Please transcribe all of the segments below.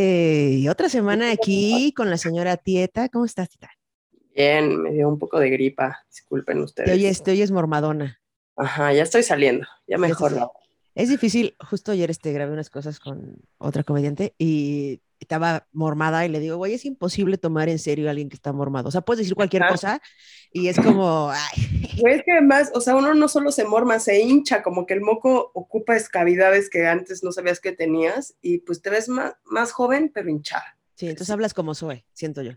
Eh, y otra semana aquí con la señora Tieta. ¿Cómo estás, Tita? Bien, me dio un poco de gripa, disculpen ustedes. Te oyes, te oyes mormadona. Ajá, ya estoy saliendo, ya mejor. Es difícil, justo ayer este, grabé unas cosas con otra comediante y estaba mormada y le digo, güey, es imposible tomar en serio a alguien que está mormado. O sea, puedes decir cualquier cosa y es como, ay. es que además, o sea, uno no solo se morma, se hincha, como que el moco ocupa escavidades que antes no sabías que tenías y pues te ves más, más joven, pero hinchada. Sí, entonces hablas como Zoe, siento yo.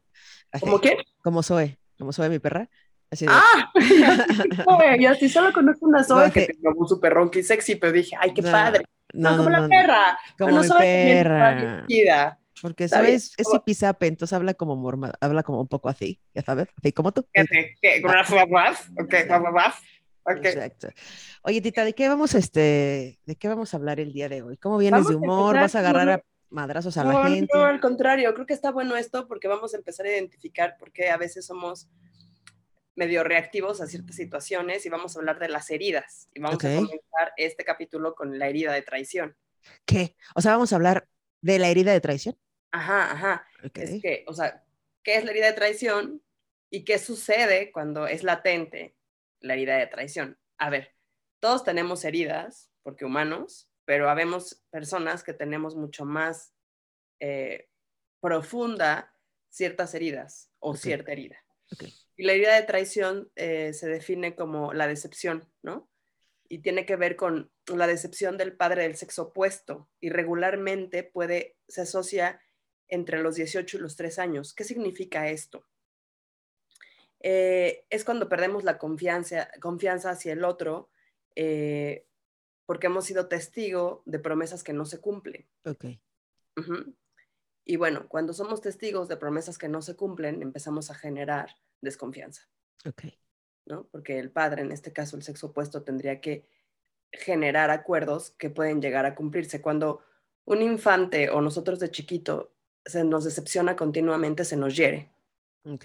¿Cómo qué? Como Zoe, como Zoe, mi perra. Así de... ¡Ah! y así solo conozco una Zoe que, tiene un súper ronqui sexy, pero dije, ¡ay, qué padre! No, como la perra. Como mi perra. Porque eso es, hipizape, entonces habla como morma, habla como un poco así, ya sabes, así como tú. Exacto. Oye, Tita, ¿de qué vamos este, de qué vamos a hablar el día de hoy? ¿Cómo vienes de humor? ¿Vas a agarrar a madrazos a la gente? No, al contrario, creo que está bueno esto porque vamos a empezar a identificar por qué a veces somos medio reactivos a ciertas situaciones y vamos a hablar de las heridas. Y vamos a comenzar este capítulo con la herida de traición. ¿Qué? O sea, vamos a hablar de la herida de traición. Ajá, ajá. Es que, o sea, ¿qué es la herida de traición? ¿Y qué sucede cuando es latente la herida de traición? A ver, todos tenemos heridas, porque humanos, pero habemos personas que tenemos mucho más eh, profunda ciertas heridas o cierta herida. Y la herida de traición eh, se define como la decepción, ¿no? Y tiene que ver con la decepción del padre del sexo opuesto y regularmente puede, se asocia entre los 18 y los 3 años. ¿Qué significa esto? Eh, es cuando perdemos la confianza, confianza hacia el otro eh, porque hemos sido testigo de promesas que no se cumplen. Ok. Y bueno, cuando somos testigos de promesas que no se cumplen, empezamos a generar desconfianza. Ok. ¿no? Porque el padre, en este caso el sexo opuesto, tendría que generar acuerdos que pueden llegar a cumplirse. Cuando un infante o nosotros de chiquito se nos decepciona continuamente, se nos hiere.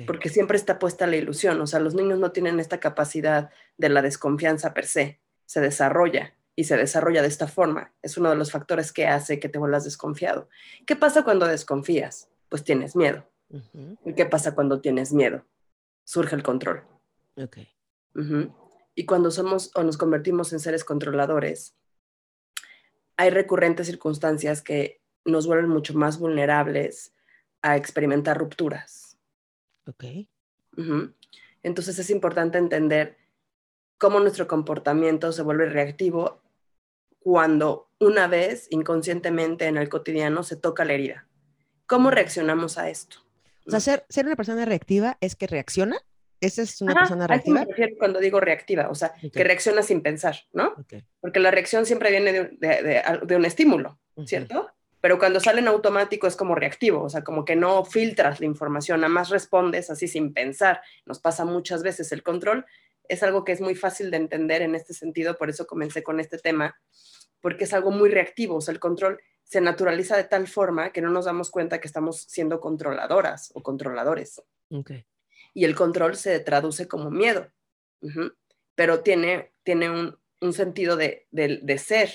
Porque siempre está puesta la ilusión, o sea, los niños no tienen esta capacidad de la desconfianza per se, se desarrolla y se desarrolla de esta forma. Es uno de los factores que hace que te vuelvas desconfiado. ¿Qué pasa cuando desconfías? Pues tienes miedo. ¿Y qué pasa cuando tienes miedo? Surge el control. Y cuando somos o nos convertimos en seres controladores, hay recurrentes circunstancias que nos vuelven mucho más vulnerables a experimentar rupturas. Ok. Entonces es importante entender cómo nuestro comportamiento se vuelve reactivo cuando una vez inconscientemente en el cotidiano se toca la herida. ¿Cómo reaccionamos a esto? O sea, ser, ser una persona reactiva es que reacciona. ¿Esa es una persona reactiva? A cuando digo reactiva, o sea, que reacciona sin pensar, ¿no? Porque la reacción siempre viene de, un estímulo, ¿cierto? Pero cuando sale en automático es como reactivo, o sea, como que no filtras la información, nada más respondes así sin pensar. Nos pasa muchas veces el control, es algo que es muy fácil de entender en este sentido, por eso comencé con este tema, porque es algo muy reactivo, o sea, el control se naturaliza de tal forma que no nos damos cuenta que estamos siendo controladoras o controladores. Y el control se traduce como miedo, pero tiene, tiene un, un sentido de, de, de ser.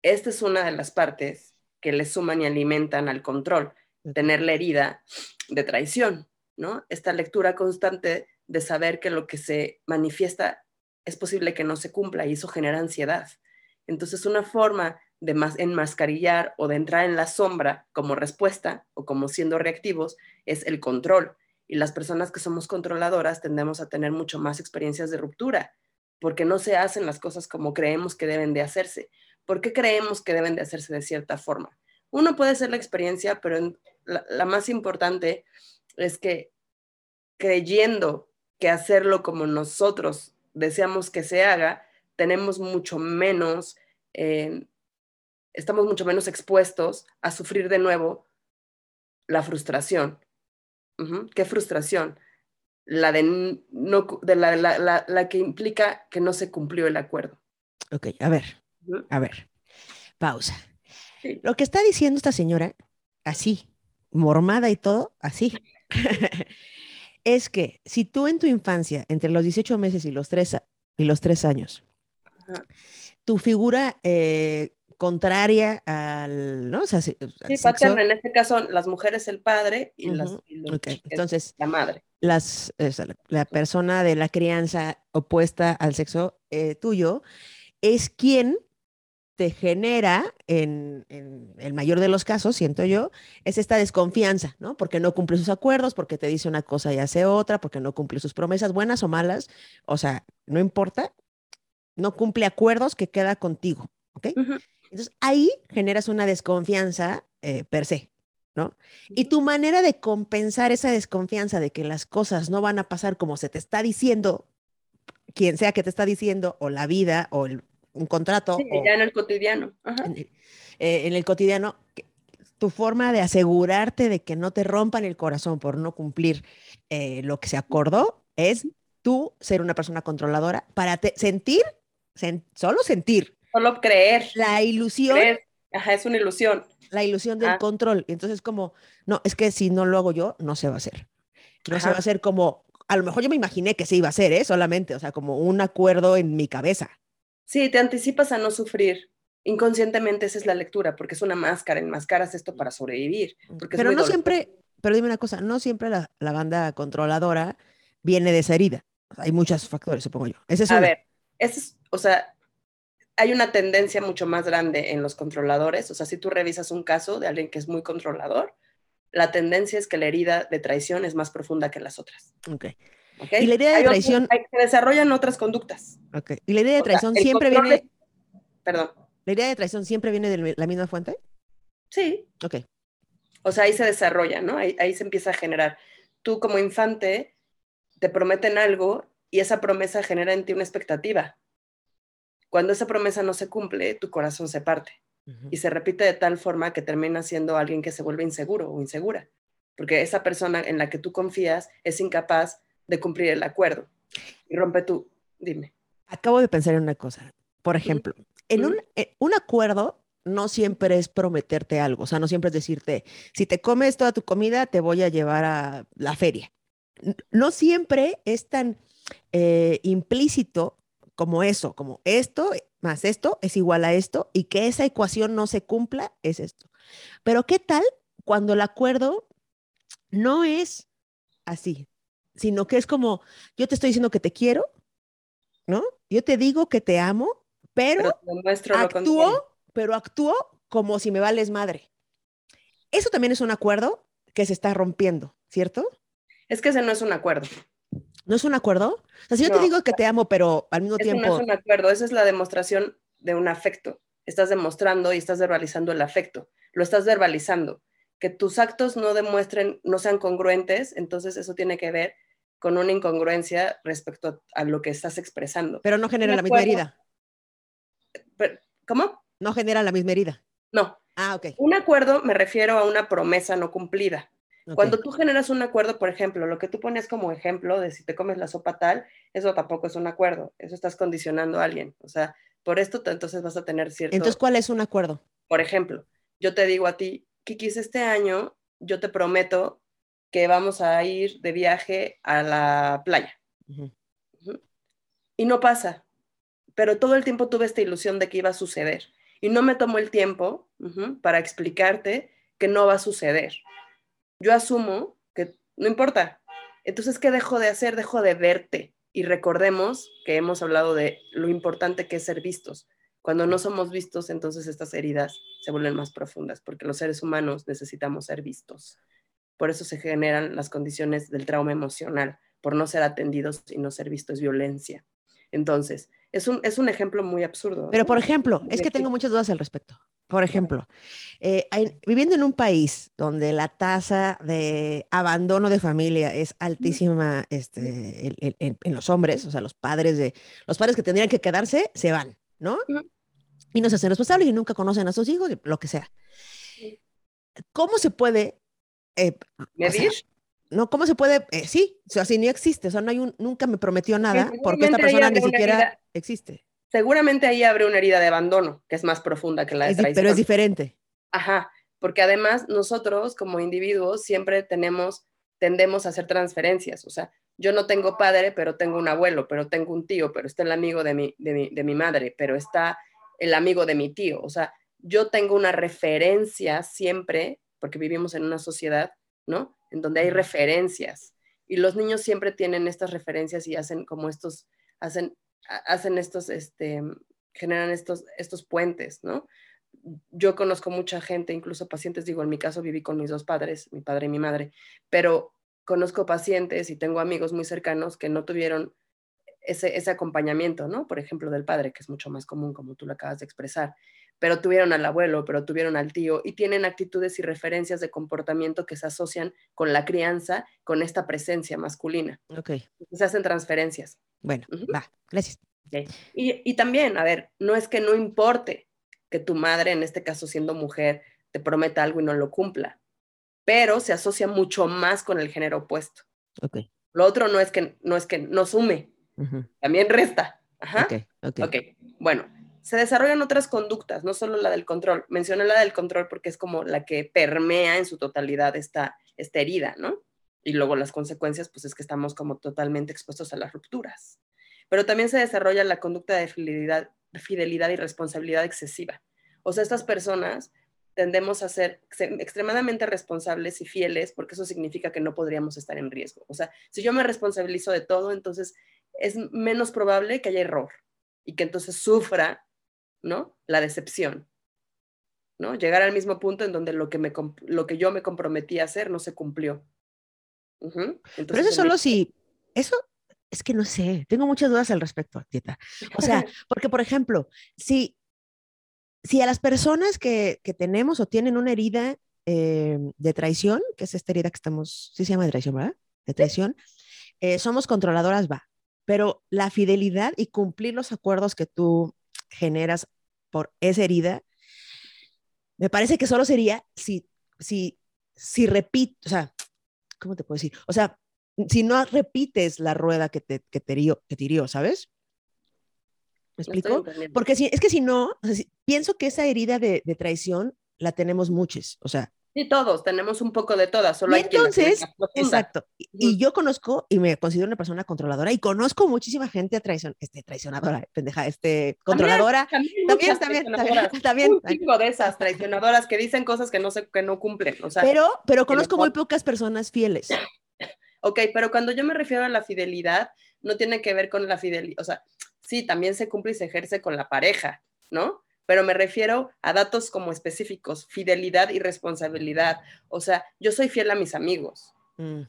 Esta es una de las partes que le suman y alimentan al control, tener la herida de traición, ¿no? Esta lectura constante de saber que lo que se manifiesta es posible que no se cumpla y eso genera ansiedad. Entonces, una forma de más enmascarillar o de entrar en la sombra como respuesta o como siendo reactivos es el control. Y las personas que somos controladoras tendemos a tener mucho más experiencias de ruptura, porque no se hacen las cosas como creemos que deben de hacerse. ¿Por qué creemos que deben de hacerse de cierta forma? Uno puede ser la experiencia, pero la, más importante es que creyendo que hacerlo como nosotros deseamos que se haga, tenemos mucho menos, eh, estamos mucho menos expuestos a sufrir de nuevo la frustración. ¿Qué frustración? La de, no, de la, la, la, que implica que no se cumplió el acuerdo. Ok, a ver, a ver, pausa. Lo que está diciendo esta señora, así, mormada y todo, así, es que si tú en tu infancia, entre los 18 meses y los 3, y los 3 años, tu figura eh, contraria al, ¿no? O sea, sí, paterna, en este caso las mujeres el padre y, las, Entonces, la madre. Las, la persona de la crianza opuesta al sexo eh, tuyo es quien te genera, en, el mayor de los casos, siento yo, es esta desconfianza, ¿no? Porque no cumple sus acuerdos, porque te dice una cosa y hace otra, porque no cumple sus promesas, buenas o malas, o sea, no importa, no cumple acuerdos que queda contigo, ¿ok? Entonces ahí generas una desconfianza eh, per se, ¿no? Y tu manera de compensar esa desconfianza de que las cosas no van a pasar como se te está diciendo, quien sea que te está diciendo, o la vida, o un contrato. Sí, ya en el cotidiano. Eh, en el, cotidiano, tu forma de asegurarte de que no te rompan el corazón por no cumplir eh, lo que se acordó es tú ser una persona controladora para sentir, solo sentir, Solo creer. La ilusión. Ajá, es una ilusión. La ilusión del control. Entonces, como, no, es que si no lo hago yo, no se va a hacer. No se va a hacer como, a lo mejor yo me imaginé que se iba a hacer, ¿eh? Solamente, o sea, como un acuerdo en mi cabeza. Sí, te anticipas a no sufrir. Inconscientemente esa es la lectura, porque es una máscara, enmascaras esto para sobrevivir. Porque pero no siempre, pero dime una cosa, no siempre la, la banda controladora viene de esa herida. hay muchos factores, supongo yo. Ese es a ver, es, o sea, hay una tendencia mucho más grande en los controladores. O sea, si tú revisas un caso de alguien que es muy controlador, la tendencia es que la herida de traición es más profunda que las otras. Ok. ¿Okay? Y la idea de traición... se desarrollan otras conductas. Ok. Y la idea de traición siempre viene... Perdón. ¿La idea de traición siempre viene de la misma fuente? Sí. Ok. O sea, ahí se desarrolla, ¿no? Ahí, ahí se empieza a generar. Tú como infante te prometen algo y esa promesa genera en ti una expectativa. Cuando esa promesa no se cumple, tu corazón se parte y se repite de tal forma que termina siendo alguien que se vuelve inseguro o insegura, porque esa persona en la que tú confías es incapaz de cumplir el acuerdo y rompe tu, dime. Acabo de pensar en una cosa. Por ejemplo, en un, eh, un acuerdo no siempre es prometerte algo, o sea, no siempre es decirte, si te comes toda tu comida, te voy a llevar a la feria. No siempre es tan eh, implícito como eso, como esto más esto es igual a esto y que esa ecuación no se cumpla es esto. Pero ¿qué tal cuando el acuerdo no es así, sino que es como yo te estoy diciendo que te quiero, ¿no? Yo te digo que te amo, pero, pero actúo, pero actúo como si me vales madre. Eso también es un acuerdo que se está rompiendo, ¿cierto? Es que ese no es un acuerdo. ¿No es un acuerdo? O sea, si yo te digo que te amo, pero al mismo tiempo... No es un acuerdo, esa es la demostración de un afecto. Estás demostrando y estás verbalizando el afecto. Lo estás verbalizando. Que tus actos no demuestren, no sean congruentes, entonces eso tiene que ver con una incongruencia respecto a lo que estás expresando. Pero no genera la misma herida. ¿Cómo? No genera la misma herida. No. Ah, ok. Un acuerdo me refiero a una promesa no cumplida. Cuando tú generas un acuerdo, por ejemplo, lo que tú pones como ejemplo de si te comes la sopa tal, eso tampoco es un acuerdo, eso estás condicionando a alguien. O sea, por esto entonces vas a tener cierto... Entonces, ¿cuál es un acuerdo? Por ejemplo, yo te digo a ti, Kikis, este año yo te prometo que vamos a ir de viaje a la playa. Y no pasa, pero todo el tiempo tuve esta ilusión de que iba a suceder. Y no me tomo el tiempo para explicarte que no va a suceder yo asumo que no importa. Entonces, ¿qué dejo de hacer? Dejo de verte. Y recordemos que hemos hablado de lo importante que es ser vistos. Cuando no somos vistos, entonces estas heridas se vuelven más profundas, porque los seres humanos necesitamos ser vistos. Por eso se generan las condiciones del trauma emocional, por no ser atendidos y no ser vistos, es violencia. Entonces, es un, es un ejemplo muy absurdo. Pero, por ejemplo, es que tengo muchas dudas al respecto. Por ejemplo, eh, viviendo en un país donde la tasa de abandono de familia es altísima este, en, los hombres, o sea, los padres, de, los padres que tendrían que quedarse se van, ¿no? Y no se hacen responsables y nunca conocen a sus hijos, lo que sea. ¿Cómo se puede... Eh, ¿Medir? no, ¿cómo se puede? Eh, sí, o sea, si no existe, o sea, no hay un, nunca me prometió nada porque esta persona ni siquiera existe seguramente ahí abre una herida de abandono, que es más profunda que la de traición. Pero es diferente. Ajá, porque además nosotros como individuos siempre tenemos, tendemos a hacer transferencias, o sea, yo no tengo padre, pero tengo un abuelo, pero tengo un tío, pero está el amigo de mi, de mi, de mi madre, pero está el amigo de mi tío, o sea, yo tengo una referencia siempre, porque vivimos en una sociedad, ¿no? En donde hay referencias. Y los niños siempre tienen estas referencias y hacen como estos, hacen, hacen estos, este, generan estos, estos puentes, ¿no? Yo conozco mucha gente, incluso pacientes, digo, en mi caso viví con mis dos padres, mi padre y mi madre, pero conozco pacientes y tengo amigos muy cercanos que no tuvieron ese, ese acompañamiento, ¿no? Por ejemplo, del padre, que es mucho más común, como tú lo acabas de expresar pero tuvieron al abuelo, pero tuvieron al tío y tienen actitudes y referencias de comportamiento que se asocian con la crianza, con esta presencia masculina. Ok. Se hacen transferencias. Bueno, va, gracias. Y, y también, a ver, no es que no importe que tu madre, en este caso siendo mujer, te prometa algo y no lo cumpla, pero se asocia mucho más con el género opuesto. Ok. Lo otro no es que no, es que no sume, también resta. Ajá. Ok, ok. Ok, bueno, se desarrollan otras conductas, no solo la del control. Mencioné la del control porque es como la que permea en su totalidad esta, esta herida, ¿no? Y luego las consecuencias, pues es que estamos como totalmente expuestos a las rupturas. Pero también se desarrolla la conducta de fidelidad, fidelidad y responsabilidad excesiva. O sea, estas personas tendemos a ser extremadamente responsables y fieles porque eso significa que no podríamos estar en riesgo. O sea, si yo me responsabilizo de todo, entonces es menos probable que haya error y que entonces sufra ¿no? La decepción, ¿no? Llegar al mismo punto en donde lo que, me, lo que yo me comprometí a hacer no se cumplió. Pero eso solo si, eso es que no sé, tengo muchas dudas al respecto, Tieta. O sea, porque por ejemplo, si, si a las personas que, que tenemos o tienen una herida eh, de traición, que es esta herida que estamos, sí se llama de traición, ¿verdad? De traición, eh, somos controladoras, va. Pero la fidelidad y cumplir los acuerdos que tú generas por esa herida, me parece que solo sería si, si, si repito, o sea, ¿cómo te puedo decir? O sea, si no repites la rueda que te, que te, hirió, que te ¿sabes? ¿Me explico? Porque si, es que si no, pienso que esa herida de, de, traición la tenemos muchos, o sea, Sí, todos, tenemos un poco de todas, solo y entonces, exacto, y, yo conozco y me considero una persona controladora y conozco muchísima gente traición, este, traicionadora, pendeja, este, controladora, también, también, también, también, un tipo de esas traicionadoras que dicen cosas que no, se, que no cumplen, o sea. Pero, pero conozco muy pocas personas fieles. Ok, pero cuando yo me refiero a la fidelidad, no tiene que ver con la fidelidad, o sea, sí, también se cumple y se ejerce con la pareja, ¿no? Pero me refiero a datos como específicos, fidelidad y responsabilidad. O sea, yo soy fiel a mis amigos. Mm.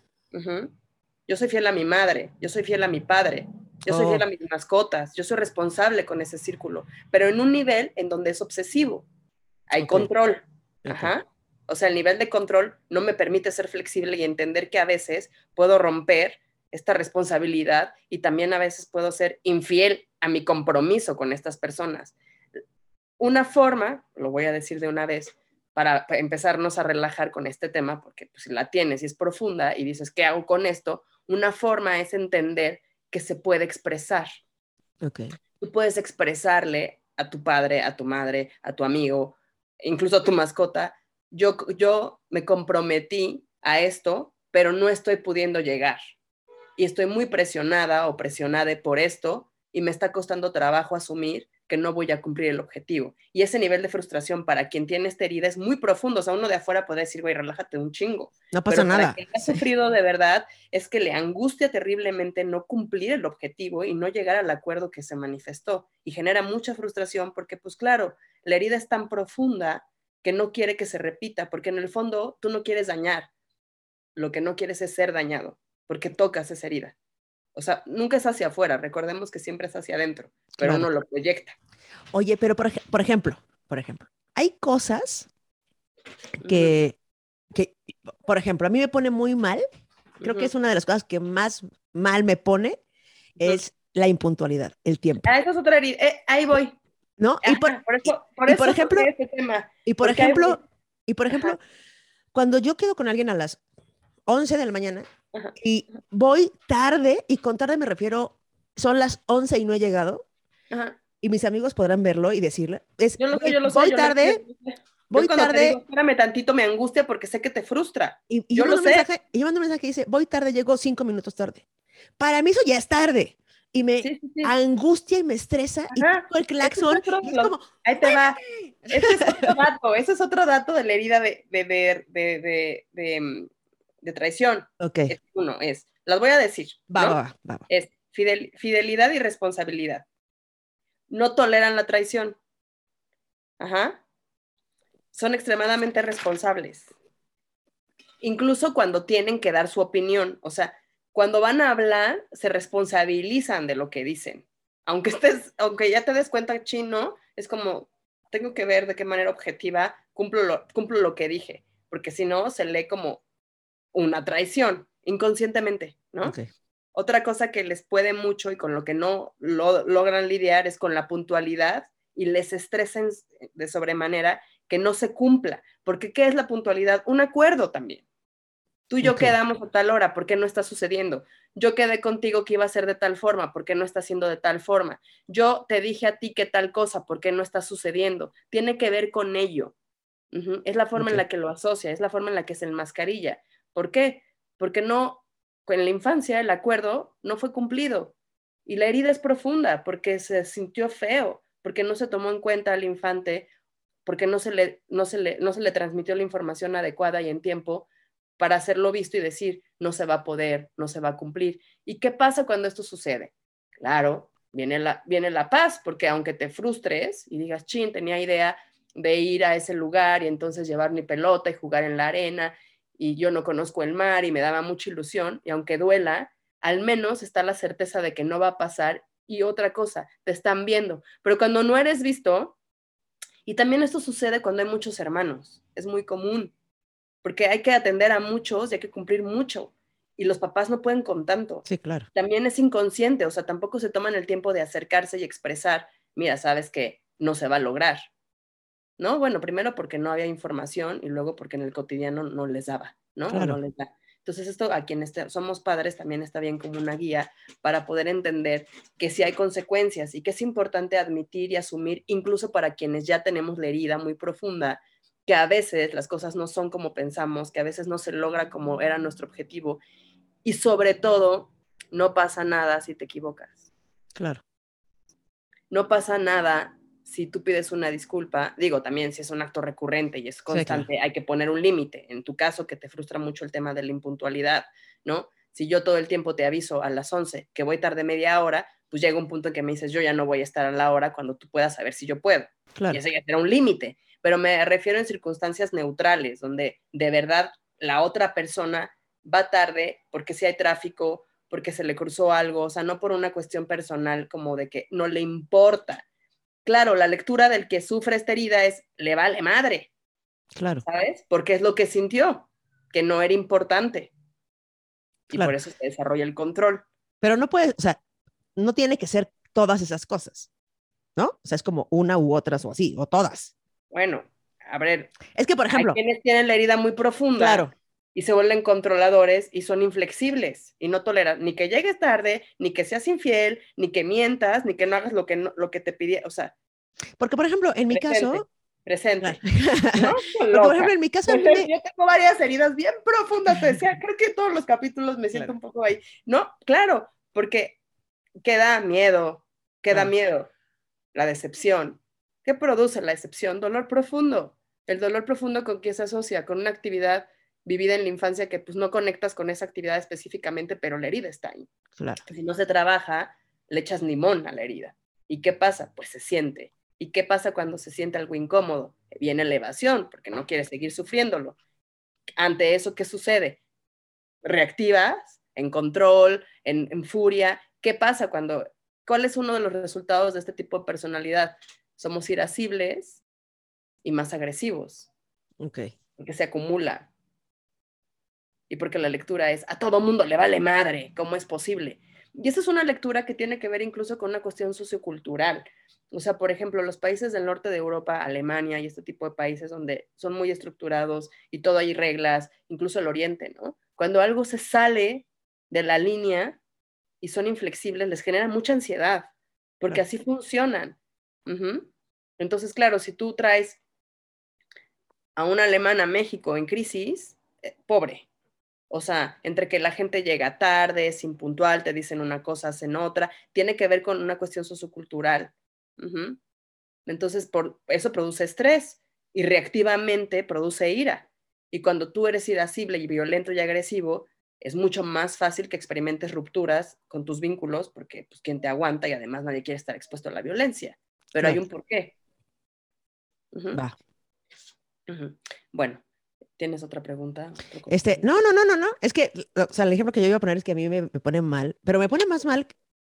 Yo soy fiel a mi madre, yo soy fiel a mi padre, yo soy fiel a oh. mis mascotas, yo soy responsable con ese círculo, pero en un nivel en donde es obsesivo. Hay control. O sea, el nivel de control no me permite ser flexible y entender que a veces puedo romper esta responsabilidad y también a veces puedo ser infiel a mi compromiso con estas personas. Una forma, lo voy a decir de una vez, para empezarnos a relajar con este tema, porque pues, si la tienes y es profunda y dices, ¿qué hago con esto? Una forma es entender que se puede expresar. Okay. Tú puedes expresarle a tu padre, a tu madre, a tu amigo, incluso a tu mascota, yo, yo me comprometí a esto, pero no estoy pudiendo llegar. Y estoy muy presionada o presionada por esto y me está costando trabajo asumir que no voy a cumplir el objetivo. Y ese nivel de frustración para quien tiene esta herida es muy profundo. O sea, uno de afuera puede decir, güey, relájate un chingo. No pasa nada. Para quien ha sufrido de verdad es que le angustia terriblemente no cumplir el objetivo y no llegar al acuerdo que se manifestó. Y genera mucha frustración porque, pues claro, la herida es tan profunda que no quiere que se repita, porque en el fondo tú no quieres dañar. Lo que no quieres es ser dañado, porque tocas esa herida. O sea, nunca es hacia afuera, recordemos que siempre es hacia adentro, pero uno lo proyecta. Oye, pero por, ejemplo, por ejemplo, hay cosas que, que, por ejemplo, a mí me pone muy mal, creo que es una de las cosas que más mal me pone, es la impuntualidad, el tiempo. Ah, esa es otra herida, eh, ahí voy. ¿No? y por, eso, por, y, por ejemplo, y por ejemplo, y por ejemplo, cuando yo quedo con alguien a las 11 de la mañana y voy tarde, y con tarde me refiero, son las 11 y no he llegado, y mis amigos podrán verlo y decirle, es, yo lo sé, yo lo sé, voy tarde, voy tarde. Digo, espérame tantito, me angustia porque sé que te frustra. Y, yo, lo sé. Mensaje, y yo mando un mensaje que dice, voy tarde, llego cinco minutos tarde. Para mí eso ya es tarde. Y me angustia y me estresa. Y el claxon. ahí te va. ese es otro dato, ese es otro dato de la herida de, de, de, de mm, traición. Ok. uno es, las voy a decir. Va, va, va, Es fidelidad y responsabilidad. No toleran la traición. Ajá. Son extremadamente responsables. Incluso cuando tienen que dar su opinión. O sea, cuando van a hablar, se responsabilizan de lo que dicen. Aunque estés, aunque ya te des cuenta chino, es como, tengo que ver de qué manera objetiva cumplo lo, cumplo lo que dije, porque si no, se lee como una traición, inconscientemente, ¿no? Otra cosa que les puede mucho y con lo que no lo, logran lidiar es con la puntualidad y les estresen de sobremanera que no se cumpla. Porque ¿qué es la puntualidad? Un acuerdo también. Tú y yo quedamos a tal hora, ¿por qué no está sucediendo? Yo quedé contigo que iba a ser de tal forma, ¿por qué no está siendo de tal forma? Yo te dije a ti que tal cosa, ¿por qué no está sucediendo? Tiene que ver con ello. Es la forma en la que lo asocia, es la forma en la que se enmascarilla. ¿Por qué? Porque no, en la infancia el acuerdo no fue cumplido y la herida es profunda porque se sintió feo, porque no se tomó en cuenta al infante, porque no se le, no se le, no se le transmitió la información adecuada y en tiempo para hacerlo visto y decir, no se va a poder, no se va a cumplir. ¿Y qué pasa cuando esto sucede? Claro, viene la, viene la paz, porque aunque te frustres y digas, chin, tenía idea de ir a ese lugar y entonces llevar mi pelota y jugar en la arena y yo no conozco el mar y me daba mucha ilusión, y aunque duela, al menos está la certeza de que no va a pasar y otra cosa, te están viendo. Pero cuando no eres visto, y también esto sucede cuando hay muchos hermanos, es muy común porque hay que atender a muchos y hay que cumplir mucho. Y los papás no pueden con tanto. Sí, claro. También es inconsciente, o sea, tampoco se toman el tiempo de acercarse y expresar, mira, sabes que no se va a lograr. ¿No? Bueno, primero porque no había información y luego porque en el cotidiano no les daba, ¿no? no les da. Entonces, esto a quienes somos padres también está bien como una guía para poder entender que sí hay consecuencias y que es importante admitir y asumir, incluso para quienes ya tenemos la herida muy profunda, que a veces las cosas no son como pensamos, que a veces no se logra como era nuestro objetivo y sobre todo no pasa nada si te equivocas. Claro. No pasa nada si tú pides una disculpa, digo también si es un acto recurrente y es constante, hay que poner un límite. En tu caso, que te frustra mucho el tema de la impuntualidad, ¿no? Si yo todo el tiempo te aviso a las 11 que voy tarde media hora, pues llega un punto en que me dices, yo ya no voy a estar a la hora cuando tú puedas saber si yo puedo. Claro. Y ese ya será un límite pero me refiero en circunstancias neutrales, donde de verdad la otra persona va tarde porque si hay tráfico, porque se le cruzó algo, o sea, no por una cuestión personal como de que no le importa. Claro, la lectura del que sufre esta herida es, le vale madre. Claro. ¿Sabes? Porque es lo que sintió, que no era importante. Y por eso se desarrolla el control. Pero no puede, o sea, no tiene que ser todas esas cosas, ¿no? O sea, es como una u otras o así, o todas. Bueno, a ver. Es que, por ejemplo. Hay quienes tienen la herida muy profunda. Claro. Y se vuelven controladores y son inflexibles y no toleran ni que llegues tarde, ni que seas infiel, ni que mientas, ni que no hagas lo que, lo que te pidieron. O sea. Porque, por ejemplo, en mi caso. Presente. ¿No? por ejemplo, en mi caso. Yo tengo varias heridas bien profundas. Te decía, creo que todos los capítulos me siento un poco ahí. No, claro, porque queda miedo, queda miedo, la decepción, ¿Qué produce la excepción? Dolor profundo. El dolor profundo con qué se asocia, con una actividad vivida en la infancia que pues no conectas con esa actividad específicamente, pero la herida está ahí. Claro. Si no se trabaja, le echas limón a la herida. ¿Y qué pasa? Pues se siente. ¿Y qué pasa cuando se siente algo incómodo? Viene elevación, porque no quieres seguir sufriéndolo. Ante eso, ¿qué sucede? Reactivas en control, en, en furia. ¿Qué pasa cuando... ¿Cuál es uno de los resultados de este tipo de personalidad? somos irascibles y más agresivos. Ok. Porque se acumula. Y porque la lectura es, a todo mundo le vale madre, ¿cómo es posible? Y esa es una lectura que tiene que ver incluso con una cuestión sociocultural. O sea, por ejemplo, los países del norte de Europa, Alemania y este tipo de países donde son muy estructurados y todo hay reglas, incluso el oriente, ¿no? Cuando algo se sale de la línea y son inflexibles, les genera mucha ansiedad, porque así funcionan. Entonces, claro, si tú traes a un alemán a México en crisis, eh, pobre. O sea, entre que la gente llega tarde, es impuntual, te dicen una cosa, hacen otra, tiene que ver con una cuestión sociocultural. Entonces, por eso produce estrés y reactivamente produce ira. Y cuando tú eres irascible y violento y agresivo, es mucho más fácil que experimentes rupturas con tus vínculos porque pues quien te aguanta y además nadie quiere estar expuesto a la violencia. Pero hay un porqué. Va. Bueno, ¿tienes otra pregunta? Este, no, no, no, no, no. Es que, o sea, el ejemplo que yo iba a poner es que a mí me, pone mal, pero me pone más mal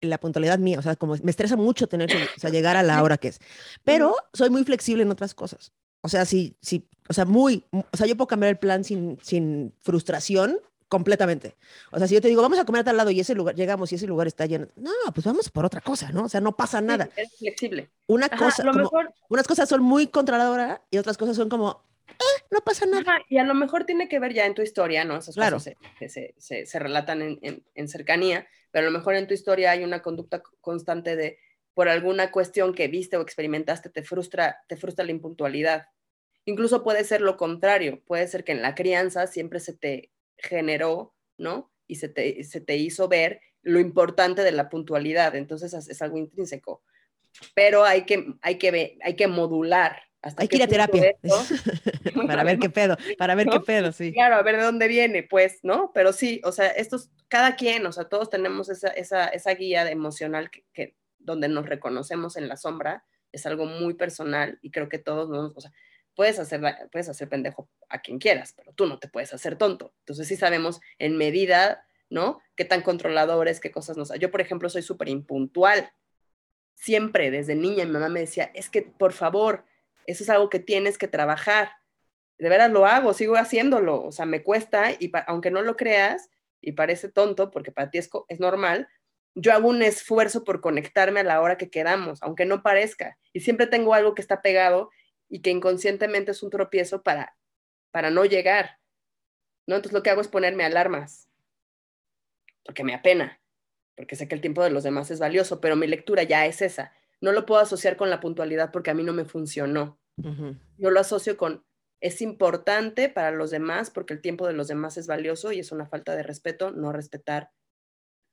la puntualidad mía, o sea, como me estresa mucho tener que o sea, llegar a la hora que es. Pero soy muy flexible en otras cosas. O sea, sí, sí, o sea, muy, o sea, yo puedo cambiar el plan sin, sin frustración completamente. O sea, si yo te digo, vamos a comer a tal lado y ese lugar, llegamos y ese lugar está lleno, no, pues vamos por otra cosa, ¿no? O sea, no pasa nada. es flexible. Una cosa, como, unas cosas son muy controladoras y otras cosas son como, eh, no pasa nada. y a lo mejor tiene que ver ya en tu historia, ¿no? Esas claro. cosas se, se, se, se relatan en, en, en, cercanía, pero a lo mejor en tu historia hay una conducta constante de, por alguna cuestión que viste o experimentaste, te frustra, te frustra la impuntualidad. Incluso puede ser lo contrario, puede ser que en la crianza siempre se te generó, ¿no? Y se te, se te hizo ver lo importante de la puntualidad, entonces es, algo intrínseco. Pero hay que, hay que, hay que modular. Hasta hay que ir a terapia para ver qué pedo, para ver qué pedo, sí. Claro, a ver de dónde viene, pues, ¿no? Pero sí, o sea, estos, cada quien, o sea, todos tenemos esa, esa, esa guía emocional que, que, donde nos reconocemos en la sombra, es algo muy personal y creo que todos nos, o sea, puedes hacer, puedes hacer pendejo a quien quieras, pero tú no te puedes hacer tonto. Entonces sí sabemos en medida, ¿no? Qué tan controladores, qué cosas nos... Yo, por ejemplo, soy súper impuntual. Siempre, desde niña, mi mamá me decía, es que, por favor, eso es algo que tienes que trabajar. De veras lo hago, sigo haciéndolo. O sea, me cuesta y aunque no lo creas y parece tonto, porque para ti es, es normal, yo hago un esfuerzo por conectarme a la hora que quedamos, aunque no parezca. Y siempre tengo algo que está pegado y que inconscientemente es un tropiezo para, para no llegar. ¿no? Entonces lo que hago es ponerme alarmas, porque me apena, porque sé que el tiempo de los demás es valioso, pero mi lectura ya es esa. No lo puedo asociar con la puntualidad porque a mí no me funcionó. Yo lo asocio con, es importante para los demás porque el tiempo de los demás es valioso y es una falta de respeto no respetar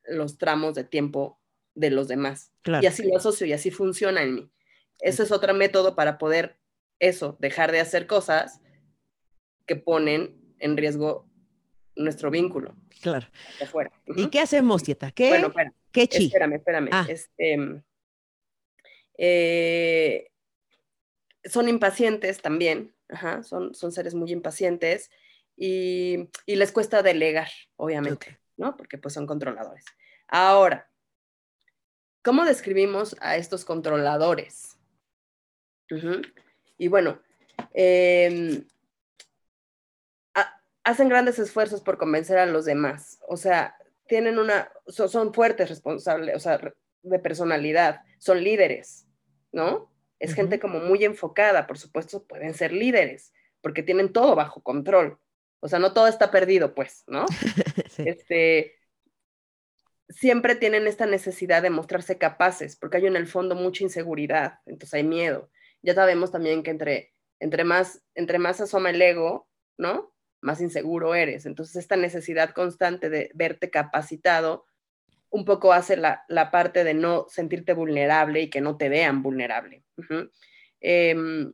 los tramos de tiempo de los demás. Y así lo asocio y así funciona en mí. Ese es otro método para poder eso, dejar de hacer cosas que ponen en riesgo nuestro vínculo. Claro. ¿Y qué hacemos, Tieta? ¿Qué, bueno, ¿Qué chi? Espérame, espérame. Ah. Este, eh, son impacientes también, son, son seres muy impacientes y, les cuesta delegar, obviamente, ¿no? Porque pues son controladores. Ahora, ¿cómo describimos a estos controladores? Y bueno, em, hacen grandes esfuerzos por convencer a los demás. O sea, tienen una, son, fuertes responsables, o sea, de personalidad, son líderes, ¿no? Es gente como muy enfocada, por supuesto, pueden ser líderes, porque tienen todo bajo control. O sea, no todo está perdido, pues, ¿no? Este, siempre tienen esta necesidad de mostrarse capaces, porque hay en el fondo mucha inseguridad, entonces hay miedo ya sabemos también que entre, entre, más, entre más asoma el ego, ¿no? Más inseguro eres. Entonces, esta necesidad constante de verte capacitado un poco hace la, parte de no sentirte vulnerable y que no te vean vulnerable. Em,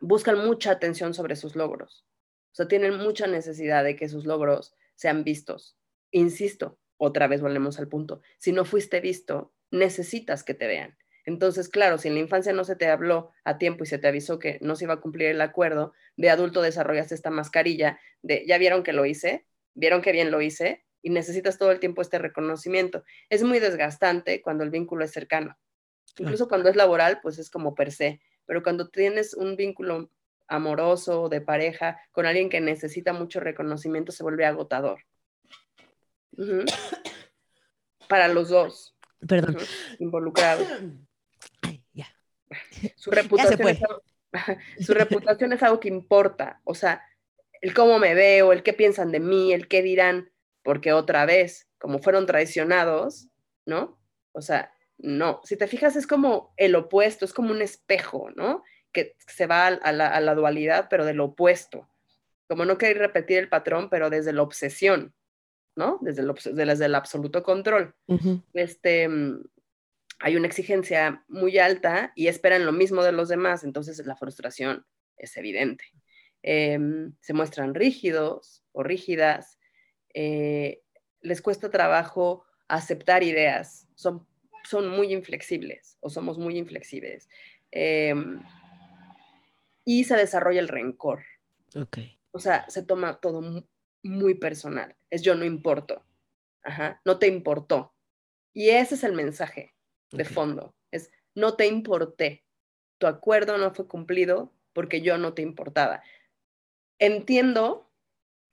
buscan mucha atención sobre sus logros. O sea, tienen mucha necesidad de que sus logros sean vistos. Insisto, otra vez volvemos al punto. Si no fuiste visto, necesitas que te vean. Entonces, claro, si en la infancia no se te habló a tiempo y se te avisó que no se iba a cumplir el acuerdo, de adulto desarrollaste esta mascarilla de, ya vieron que lo hice, vieron que bien lo hice y necesitas todo el tiempo este reconocimiento. Es muy desgastante cuando el vínculo es cercano. Incluso cuando es laboral, pues es como per se, pero cuando tienes un vínculo amoroso, de pareja, con alguien que necesita mucho reconocimiento, se vuelve agotador. Para los dos. Perdón. Involucrados. Su reputación, es algo, su reputación es algo que importa, o sea, el cómo me veo, el qué piensan de mí, el qué dirán, porque otra vez, como fueron traicionados, ¿no? O sea, no, si te fijas es como el opuesto, es como un espejo, ¿no? Que se va a la, dualidad, pero del opuesto. Como no querer repetir el patrón, pero desde la obsesión, ¿no? Desde el, desde el absoluto control. Este, hay una exigencia muy alta y esperan lo mismo de los demás, entonces la frustración es evidente. Em, se muestran rígidos o rígidas, eh, les cuesta trabajo aceptar ideas, son, son muy inflexibles o somos muy inflexibles. Em, y se desarrolla el rencor. Okay. O sea, se toma todo muy personal. Es yo no importo. Ajá, no te importó. Y ese es el mensaje de fondo. Es no te importé. Tu acuerdo no fue cumplido porque yo no te importaba. Entiendo,